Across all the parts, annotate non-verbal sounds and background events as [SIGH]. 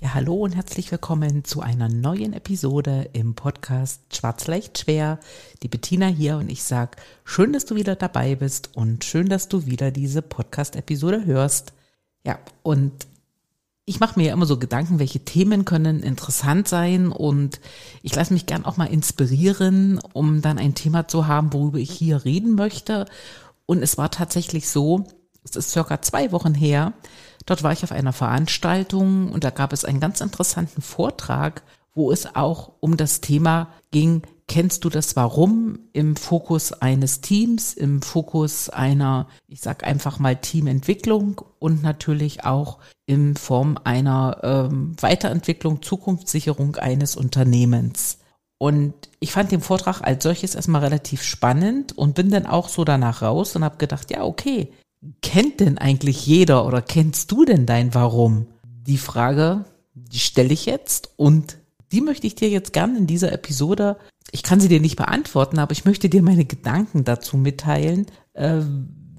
Ja, hallo und herzlich willkommen zu einer neuen Episode im Podcast Schwarz leicht schwer. Die Bettina hier und ich sag, schön, dass du wieder dabei bist und schön, dass du wieder diese Podcast-Episode hörst. Ja, und ich mache mir ja immer so Gedanken, welche Themen können interessant sein und ich lasse mich gern auch mal inspirieren, um dann ein Thema zu haben, worüber ich hier reden möchte. Und es war tatsächlich so, es ist circa zwei Wochen her, Dort war ich auf einer Veranstaltung und da gab es einen ganz interessanten Vortrag, wo es auch um das Thema ging, kennst du das Warum im Fokus eines Teams, im Fokus einer, ich sag einfach mal Teamentwicklung und natürlich auch in Form einer ähm, Weiterentwicklung, Zukunftssicherung eines Unternehmens. Und ich fand den Vortrag als solches erstmal relativ spannend und bin dann auch so danach raus und habe gedacht, ja, okay, kennt denn eigentlich jeder oder kennst du denn dein Warum? Die Frage, die stelle ich jetzt und die möchte ich dir jetzt gerne in dieser Episode, ich kann sie dir nicht beantworten, aber ich möchte dir meine Gedanken dazu mitteilen, äh,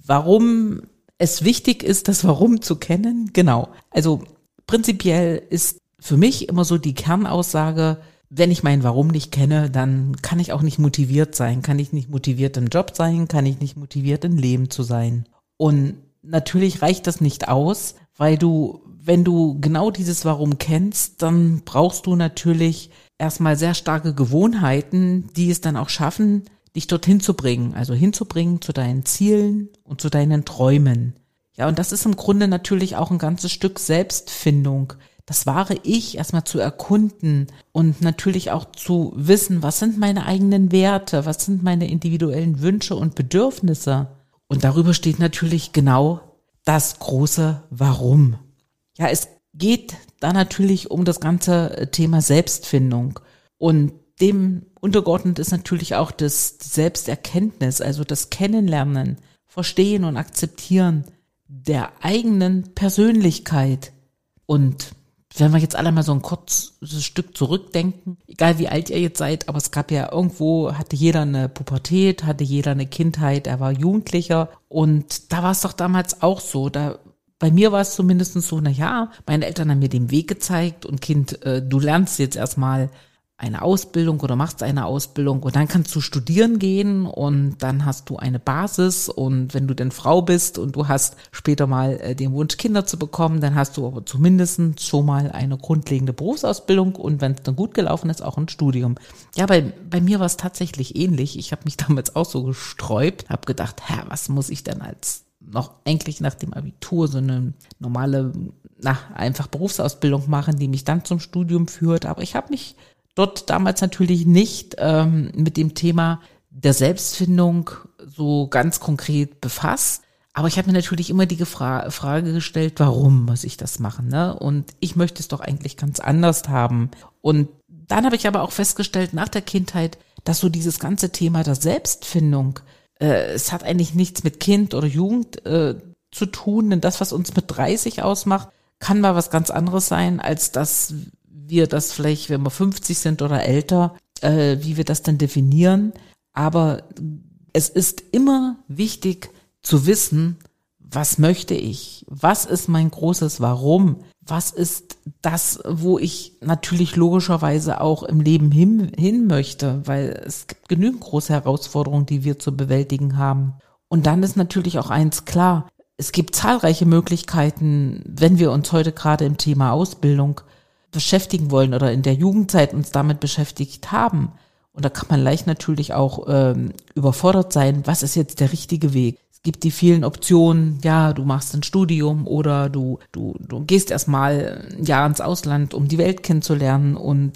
warum es wichtig ist, das Warum zu kennen. Genau. Also prinzipiell ist für mich immer so die Kernaussage, wenn ich mein Warum nicht kenne, dann kann ich auch nicht motiviert sein, kann ich nicht motiviert im Job sein, kann ich nicht motiviert im Leben zu sein. Und natürlich reicht das nicht aus, weil du, wenn du genau dieses Warum kennst, dann brauchst du natürlich erstmal sehr starke Gewohnheiten, die es dann auch schaffen, dich dorthin zu bringen, also hinzubringen zu deinen Zielen und zu deinen Träumen. Ja, und das ist im Grunde natürlich auch ein ganzes Stück Selbstfindung. Das wahre Ich erstmal zu erkunden und natürlich auch zu wissen, was sind meine eigenen Werte, was sind meine individuellen Wünsche und Bedürfnisse. Und darüber steht natürlich genau das große Warum. Ja, es geht da natürlich um das ganze Thema Selbstfindung. Und dem untergeordnet ist natürlich auch das Selbsterkenntnis, also das Kennenlernen, Verstehen und Akzeptieren der eigenen Persönlichkeit. Und wenn wir jetzt alle mal so ein kurzes Stück zurückdenken, egal wie alt ihr jetzt seid, aber es gab ja irgendwo, hatte jeder eine Pubertät, hatte jeder eine Kindheit, er war Jugendlicher. Und da war es doch damals auch so, da bei mir war es zumindest so, na ja, meine Eltern haben mir den Weg gezeigt und Kind, äh, du lernst jetzt erstmal eine Ausbildung oder machst eine Ausbildung und dann kannst du studieren gehen und dann hast du eine Basis und wenn du denn Frau bist und du hast später mal äh, den Wunsch, Kinder zu bekommen, dann hast du aber zumindest schon mal eine grundlegende Berufsausbildung und wenn es dann gut gelaufen ist, auch ein Studium. Ja, bei, bei mir war es tatsächlich ähnlich. Ich habe mich [LAUGHS] damals auch so gesträubt, habe gedacht, hä, was muss ich denn als noch eigentlich nach dem Abitur so eine normale na, einfach Berufsausbildung machen, die mich dann zum Studium führt. Aber ich habe mich dort damals natürlich nicht ähm, mit dem Thema der Selbstfindung so ganz konkret befasst. Aber ich habe mir natürlich immer die Gefra Frage gestellt, warum muss ich das machen? Ne? Und ich möchte es doch eigentlich ganz anders haben. Und dann habe ich aber auch festgestellt nach der Kindheit, dass so dieses ganze Thema der Selbstfindung, äh, es hat eigentlich nichts mit Kind oder Jugend äh, zu tun, denn das, was uns mit 30 ausmacht, kann mal was ganz anderes sein, als das, wir das vielleicht, wenn wir 50 sind oder älter, äh, wie wir das dann definieren. Aber es ist immer wichtig zu wissen, was möchte ich? Was ist mein großes Warum? Was ist das, wo ich natürlich logischerweise auch im Leben hin, hin möchte? Weil es gibt genügend große Herausforderungen, die wir zu bewältigen haben. Und dann ist natürlich auch eins klar. Es gibt zahlreiche Möglichkeiten, wenn wir uns heute gerade im Thema Ausbildung beschäftigen wollen oder in der Jugendzeit uns damit beschäftigt haben. Und da kann man leicht natürlich auch ähm, überfordert sein, was ist jetzt der richtige Weg? Es gibt die vielen Optionen, ja, du machst ein Studium oder du, du, du gehst erstmal ein Jahr ins Ausland, um die Welt kennenzulernen. Und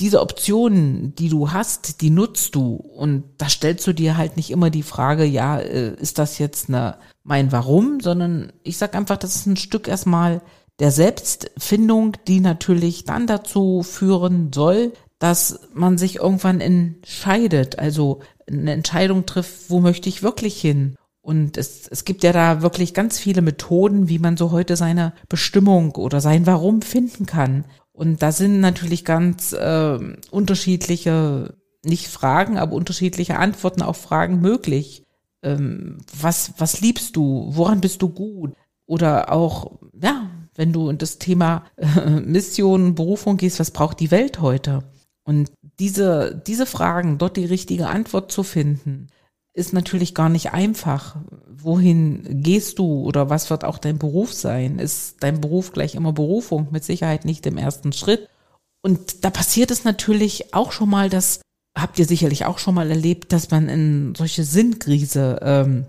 diese Optionen, die du hast, die nutzt du. Und da stellst du dir halt nicht immer die Frage, ja, äh, ist das jetzt eine, mein Warum, sondern ich sag einfach, das ist ein Stück erstmal der Selbstfindung, die natürlich dann dazu führen soll, dass man sich irgendwann entscheidet, also eine Entscheidung trifft, wo möchte ich wirklich hin? Und es, es gibt ja da wirklich ganz viele Methoden, wie man so heute seine Bestimmung oder sein Warum finden kann. Und da sind natürlich ganz äh, unterschiedliche, nicht Fragen, aber unterschiedliche Antworten auf Fragen möglich. Ähm, was, was liebst du? Woran bist du gut? Oder auch, ja, wenn du in das Thema äh, Mission, Berufung gehst, was braucht die Welt heute? Und diese, diese Fragen, dort die richtige Antwort zu finden, ist natürlich gar nicht einfach. Wohin gehst du oder was wird auch dein Beruf sein? Ist dein Beruf gleich immer Berufung? Mit Sicherheit nicht im ersten Schritt. Und da passiert es natürlich auch schon mal, das habt ihr sicherlich auch schon mal erlebt, dass man in solche Sinnkrise ähm,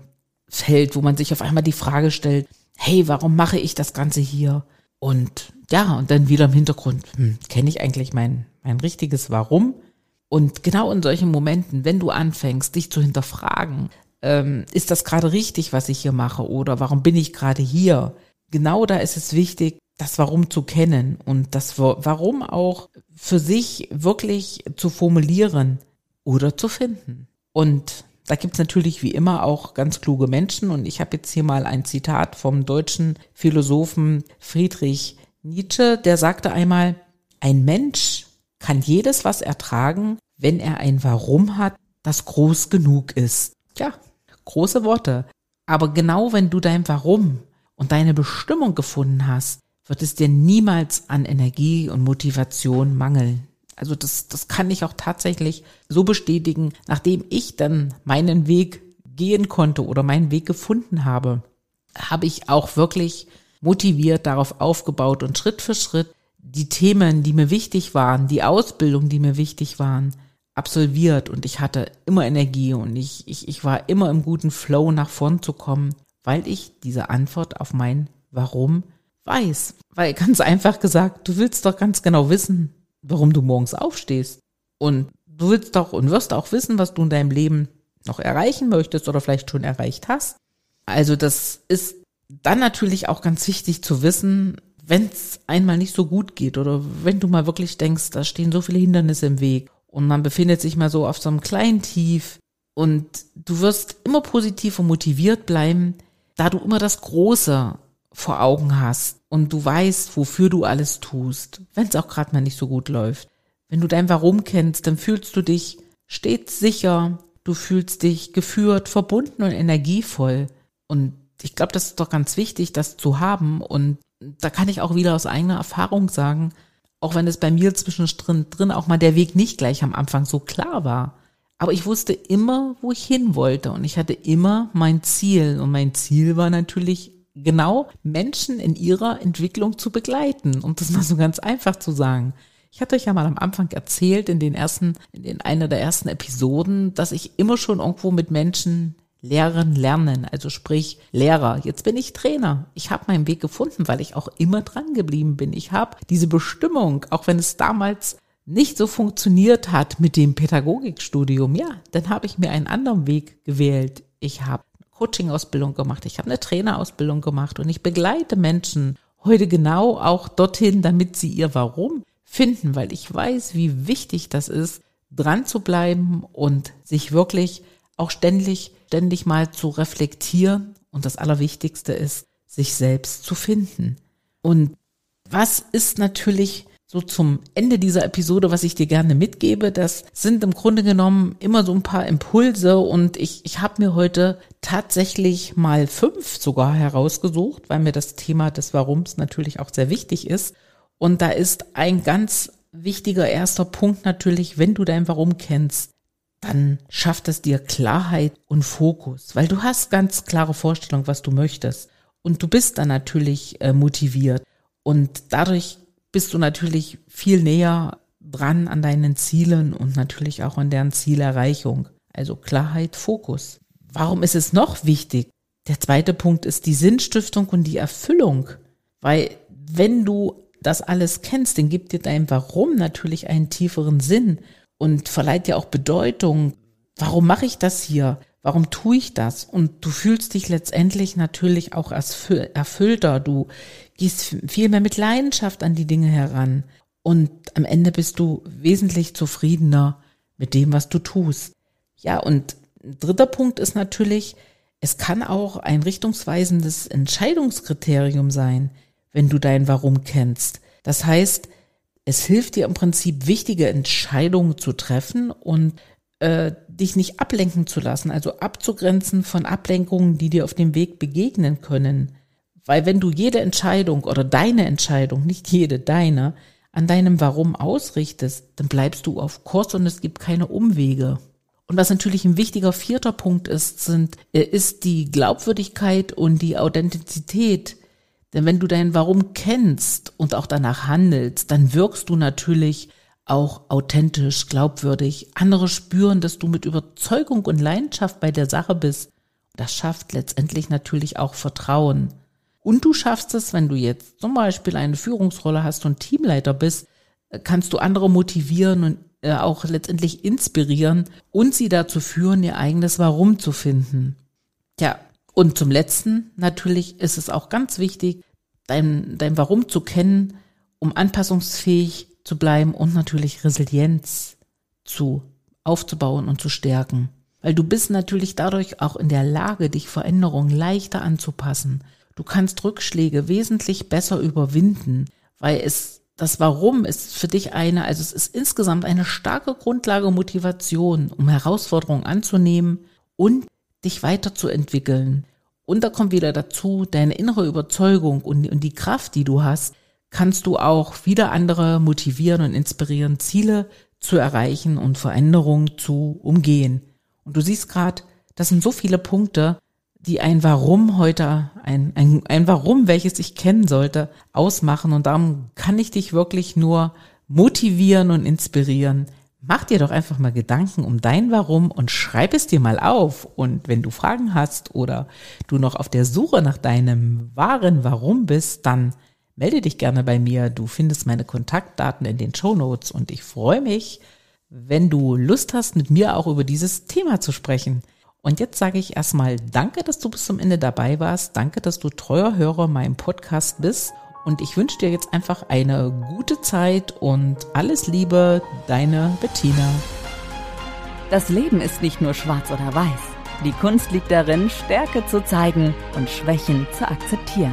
fällt, wo man sich auf einmal die Frage stellt, hey, warum mache ich das Ganze hier? Und ja, und dann wieder im Hintergrund, hm, kenne ich eigentlich mein, mein richtiges Warum? Und genau in solchen Momenten, wenn du anfängst, dich zu hinterfragen, ähm, ist das gerade richtig, was ich hier mache oder warum bin ich gerade hier? Genau da ist es wichtig, das Warum zu kennen und das Warum auch für sich wirklich zu formulieren oder zu finden. Und da gibt's natürlich wie immer auch ganz kluge Menschen und ich habe jetzt hier mal ein Zitat vom deutschen Philosophen Friedrich Nietzsche, der sagte einmal, ein Mensch kann jedes was ertragen, wenn er ein Warum hat, das groß genug ist. Ja, große Worte. Aber genau wenn du dein Warum und deine Bestimmung gefunden hast, wird es dir niemals an Energie und Motivation mangeln. Also das, das kann ich auch tatsächlich so bestätigen, nachdem ich dann meinen Weg gehen konnte oder meinen Weg gefunden habe, habe ich auch wirklich motiviert darauf aufgebaut und Schritt für Schritt die Themen, die mir wichtig waren, die Ausbildung, die mir wichtig waren, absolviert und ich hatte immer Energie und ich, ich, ich war immer im guten Flow nach vorn zu kommen, weil ich diese Antwort auf mein Warum weiß. Weil ganz einfach gesagt, du willst doch ganz genau wissen, warum du morgens aufstehst. Und du willst doch und wirst auch wissen, was du in deinem Leben noch erreichen möchtest oder vielleicht schon erreicht hast. Also das ist dann natürlich auch ganz wichtig zu wissen, wenn es einmal nicht so gut geht oder wenn du mal wirklich denkst, da stehen so viele Hindernisse im Weg und man befindet sich mal so auf so einem kleinen Tief und du wirst immer positiv und motiviert bleiben, da du immer das Große vor Augen hast und du weißt, wofür du alles tust, wenn es auch gerade mal nicht so gut läuft. Wenn du dein Warum kennst, dann fühlst du dich stets sicher, du fühlst dich geführt, verbunden und energievoll. Und ich glaube, das ist doch ganz wichtig, das zu haben. Und da kann ich auch wieder aus eigener Erfahrung sagen, auch wenn es bei mir zwischendrin drin auch mal der Weg nicht gleich am Anfang so klar war. Aber ich wusste immer, wo ich hin wollte und ich hatte immer mein Ziel. Und mein Ziel war natürlich genau Menschen in ihrer Entwicklung zu begleiten, um das mal so ganz einfach zu sagen. Ich hatte euch ja mal am Anfang erzählt, in den ersten, in einer der ersten Episoden, dass ich immer schon irgendwo mit Menschen lehren, lernen, also sprich Lehrer. Jetzt bin ich Trainer. Ich habe meinen Weg gefunden, weil ich auch immer dran geblieben bin. Ich habe diese Bestimmung, auch wenn es damals nicht so funktioniert hat mit dem Pädagogikstudium, ja, dann habe ich mir einen anderen Weg gewählt. Ich habe Coaching-Ausbildung gemacht, ich habe eine Trainerausbildung gemacht und ich begleite Menschen heute genau auch dorthin, damit sie ihr Warum finden, weil ich weiß, wie wichtig das ist, dran zu bleiben und sich wirklich auch ständig, ständig mal zu reflektieren. Und das Allerwichtigste ist, sich selbst zu finden. Und was ist natürlich so zum Ende dieser Episode, was ich dir gerne mitgebe, das sind im Grunde genommen immer so ein paar Impulse und ich, ich habe mir heute tatsächlich mal fünf sogar herausgesucht, weil mir das Thema des Warums natürlich auch sehr wichtig ist. Und da ist ein ganz wichtiger erster Punkt natürlich, wenn du dein Warum kennst, dann schafft es dir Klarheit und Fokus, weil du hast ganz klare Vorstellung, was du möchtest. Und du bist dann natürlich äh, motiviert. Und dadurch bist du natürlich viel näher dran an deinen Zielen und natürlich auch an deren Zielerreichung. Also Klarheit, Fokus. Warum ist es noch wichtig? Der zweite Punkt ist die Sinnstiftung und die Erfüllung. Weil wenn du das alles kennst, dann gibt dir dein Warum natürlich einen tieferen Sinn und verleiht dir auch Bedeutung. Warum mache ich das hier? Warum tue ich das? Und du fühlst dich letztendlich natürlich auch erfüllter. Du gehst viel mehr mit Leidenschaft an die Dinge heran. Und am Ende bist du wesentlich zufriedener mit dem, was du tust. Ja, und dritter Punkt ist natürlich, es kann auch ein richtungsweisendes Entscheidungskriterium sein, wenn du dein Warum kennst. Das heißt, es hilft dir im Prinzip wichtige Entscheidungen zu treffen und äh, dich nicht ablenken zu lassen, also abzugrenzen von Ablenkungen, die dir auf dem Weg begegnen können. Weil wenn du jede Entscheidung oder deine Entscheidung, nicht jede, deine, an deinem Warum ausrichtest, dann bleibst du auf Kurs und es gibt keine Umwege. Und was natürlich ein wichtiger vierter Punkt ist, sind, äh, ist die Glaubwürdigkeit und die Authentizität. Denn wenn du dein Warum kennst und auch danach handelst, dann wirkst du natürlich auch authentisch, glaubwürdig. Andere spüren, dass du mit Überzeugung und Leidenschaft bei der Sache bist. Das schafft letztendlich natürlich auch Vertrauen. Und du schaffst es, wenn du jetzt zum Beispiel eine Führungsrolle hast und Teamleiter bist, kannst du andere motivieren und äh, auch letztendlich inspirieren und sie dazu führen, ihr eigenes Warum zu finden. Ja, und zum letzten natürlich ist es auch ganz wichtig, dein, dein Warum zu kennen, um anpassungsfähig zu bleiben und natürlich Resilienz zu aufzubauen und zu stärken. Weil du bist natürlich dadurch auch in der Lage, dich Veränderungen leichter anzupassen. Du kannst Rückschläge wesentlich besser überwinden, weil es das Warum ist für dich eine, also es ist insgesamt eine starke Grundlage Motivation, um Herausforderungen anzunehmen und dich weiterzuentwickeln. Und da kommt wieder dazu, deine innere Überzeugung und, und die Kraft, die du hast, kannst du auch wieder andere motivieren und inspirieren, Ziele zu erreichen und Veränderungen zu umgehen. Und du siehst gerade, das sind so viele Punkte, die ein Warum heute, ein, ein, ein Warum, welches ich kennen sollte, ausmachen. Und darum kann ich dich wirklich nur motivieren und inspirieren. Mach dir doch einfach mal Gedanken um dein Warum und schreib es dir mal auf. Und wenn du Fragen hast oder du noch auf der Suche nach deinem wahren Warum bist, dann melde dich gerne bei mir. Du findest meine Kontaktdaten in den Show Notes und ich freue mich, wenn du Lust hast, mit mir auch über dieses Thema zu sprechen. Und jetzt sage ich erstmal Danke, dass du bis zum Ende dabei warst. Danke, dass du treuer Hörer meinem Podcast bist. Und ich wünsche dir jetzt einfach eine gute Zeit und alles Liebe, deine Bettina. Das Leben ist nicht nur schwarz oder weiß. Die Kunst liegt darin, Stärke zu zeigen und Schwächen zu akzeptieren.